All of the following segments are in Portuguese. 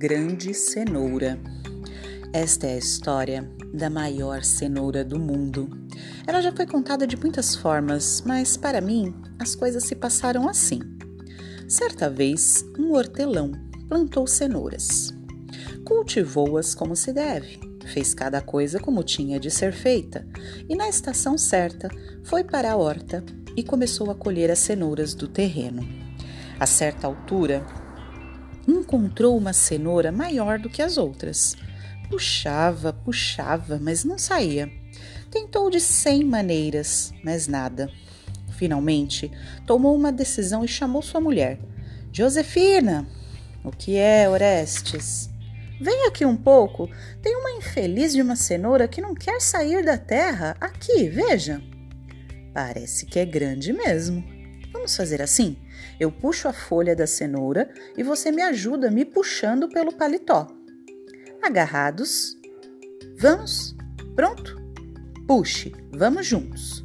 grande cenoura. Esta é a história da maior cenoura do mundo. Ela já foi contada de muitas formas, mas para mim as coisas se passaram assim. Certa vez, um hortelão plantou cenouras. Cultivou-as como se deve, fez cada coisa como tinha de ser feita, e na estação certa foi para a horta e começou a colher as cenouras do terreno. A certa altura, encontrou uma cenoura maior do que as outras. Puxava, puxava, mas não saía. Tentou de cem maneiras, mas nada. Finalmente, tomou uma decisão e chamou sua mulher. Josefina! O que é, Orestes? Vem aqui um pouco. Tem uma infeliz de uma cenoura que não quer sair da terra. Aqui, veja. Parece que é grande mesmo. Vamos fazer assim? Eu puxo a folha da cenoura e você me ajuda me puxando pelo paletó. Agarrados. Vamos? Pronto? Puxe, vamos juntos.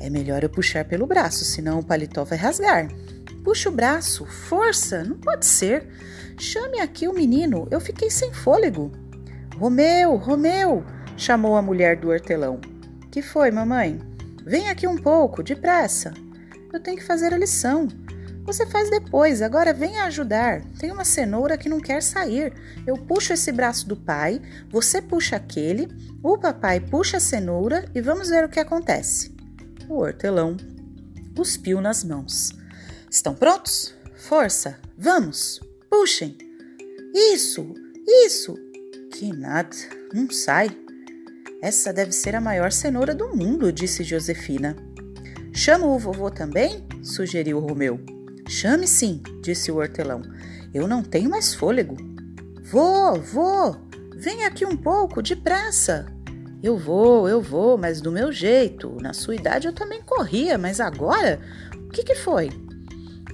É melhor eu puxar pelo braço, senão o paletó vai rasgar. Puxa o braço, força, não pode ser. Chame aqui o menino, eu fiquei sem fôlego. Romeu, Romeu, chamou a mulher do hortelão. Que foi, mamãe? Vem aqui um pouco, depressa. Eu tenho que fazer a lição. Você faz depois, agora venha ajudar. Tem uma cenoura que não quer sair. Eu puxo esse braço do pai, você puxa aquele, o papai puxa a cenoura e vamos ver o que acontece. O hortelão cuspiu nas mãos. Estão prontos? Força! Vamos! Puxem! Isso! Isso! Que nada, não sai. Essa deve ser a maior cenoura do mundo, disse Josefina. Chama o vovô também? sugeriu Romeu. Chame sim, disse o hortelão. Eu não tenho mais fôlego. Vô, vô, vem aqui um pouco, depressa. Eu vou, eu vou, mas do meu jeito. Na sua idade eu também corria, mas agora? O que, que foi?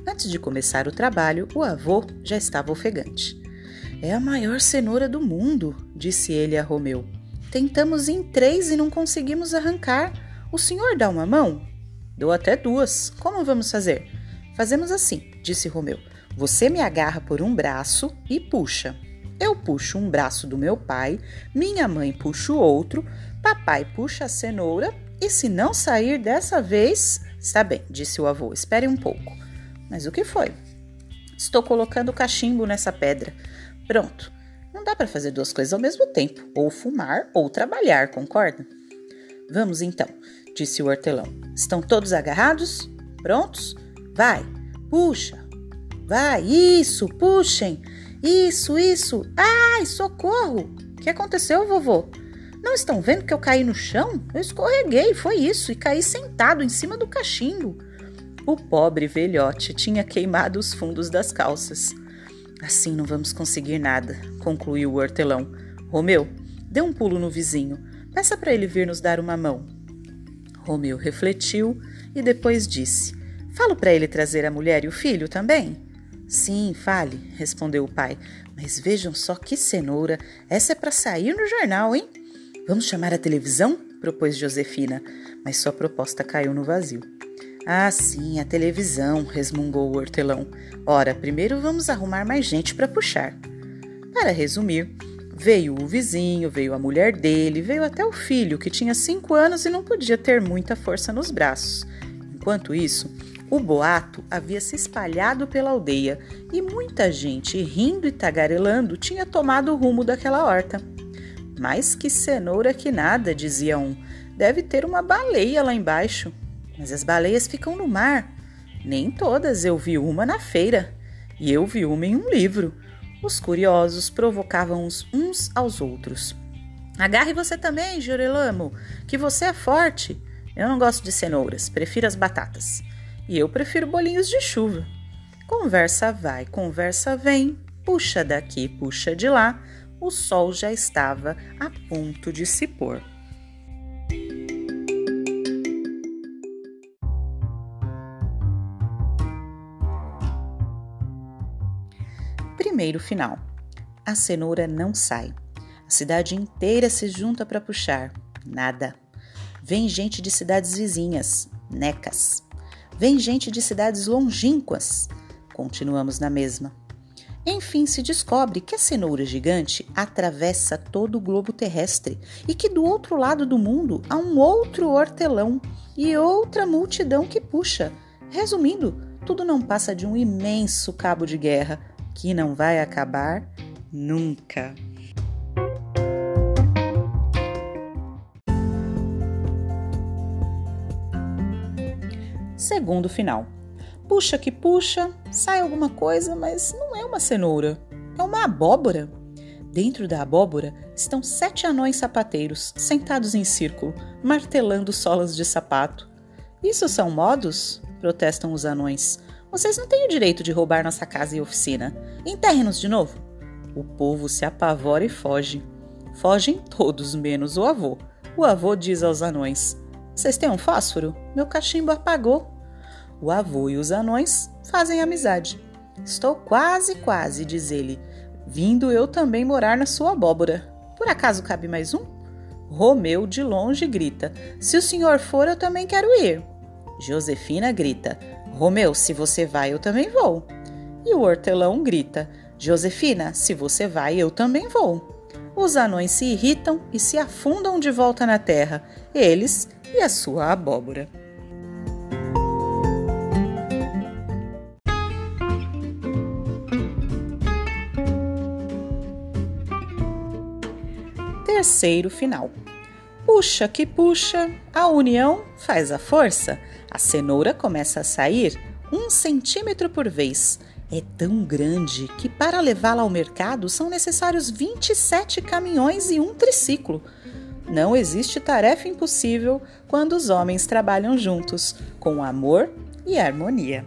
Antes de começar o trabalho, o avô já estava ofegante. É a maior cenoura do mundo, disse ele a Romeu. Tentamos em três e não conseguimos arrancar. O senhor dá uma mão? Dou até duas. Como vamos fazer? Fazemos assim, disse Romeu. Você me agarra por um braço e puxa. Eu puxo um braço do meu pai, minha mãe puxa o outro, papai puxa a cenoura e se não sair dessa vez, está bem, disse o avô. Espere um pouco. Mas o que foi? Estou colocando cachimbo nessa pedra. Pronto. Não dá para fazer duas coisas ao mesmo tempo, ou fumar ou trabalhar, concorda? Vamos então disse o hortelão. Estão todos agarrados? Prontos? Vai, puxa. Vai, isso, puxem. Isso, isso. Ai, socorro! O que aconteceu, vovô? Não estão vendo que eu caí no chão? Eu escorreguei, foi isso, e caí sentado em cima do cachimbo. O pobre velhote tinha queimado os fundos das calças. Assim não vamos conseguir nada, concluiu o hortelão. Romeu, dê um pulo no vizinho. Peça para ele vir nos dar uma mão. Romeu refletiu e depois disse: Falo para ele trazer a mulher e o filho também? Sim, fale, respondeu o pai. Mas vejam só que cenoura! Essa é para sair no jornal, hein? Vamos chamar a televisão? propôs Josefina, mas sua proposta caiu no vazio. Ah, sim, a televisão, resmungou o hortelão. Ora, primeiro vamos arrumar mais gente para puxar. Para resumir, Veio o vizinho, veio a mulher dele, veio até o filho, que tinha cinco anos e não podia ter muita força nos braços. Enquanto isso, o boato havia se espalhado pela aldeia e muita gente, rindo e tagarelando, tinha tomado o rumo daquela horta. Mais que cenoura que nada, dizia um. Deve ter uma baleia lá embaixo. Mas as baleias ficam no mar. Nem todas, eu vi uma na feira. E eu vi uma em um livro. Os curiosos provocavam uns aos outros. Agarre você também, Jurelamo, que você é forte. Eu não gosto de cenouras, prefiro as batatas. E eu prefiro bolinhos de chuva. Conversa vai, conversa vem, puxa daqui, puxa de lá. O sol já estava a ponto de se pôr. Primeiro final. A cenoura não sai. A cidade inteira se junta para puxar. Nada. Vem gente de cidades vizinhas. Necas. Vem gente de cidades longínquas. Continuamos na mesma. Enfim, se descobre que a cenoura gigante atravessa todo o globo terrestre e que do outro lado do mundo há um outro hortelão e outra multidão que puxa. Resumindo, tudo não passa de um imenso cabo de guerra que não vai acabar nunca. Segundo final. Puxa que puxa, sai alguma coisa, mas não é uma cenoura, é uma abóbora. Dentro da abóbora estão sete anões sapateiros, sentados em círculo, martelando solas de sapato. Isso são modos? protestam os anões. Vocês não têm o direito de roubar nossa casa e oficina. Enterre-nos de novo. O povo se apavora e foge. Fogem todos, menos o avô. O avô diz aos anões: Vocês têm um fósforo? Meu cachimbo apagou. O avô e os anões fazem amizade. Estou quase, quase, diz ele, vindo eu também morar na sua abóbora. Por acaso cabe mais um? Romeu de longe grita: Se o senhor for, eu também quero ir. Josefina grita: Romeu, se você vai, eu também vou. E o hortelão grita: Josefina, se você vai, eu também vou. Os anões se irritam e se afundam de volta na terra, eles e a sua abóbora. terceiro final. Puxa que puxa, a união faz a força. A cenoura começa a sair um centímetro por vez. É tão grande que para levá-la ao mercado são necessários 27 caminhões e um triciclo. Não existe tarefa impossível quando os homens trabalham juntos, com amor e harmonia.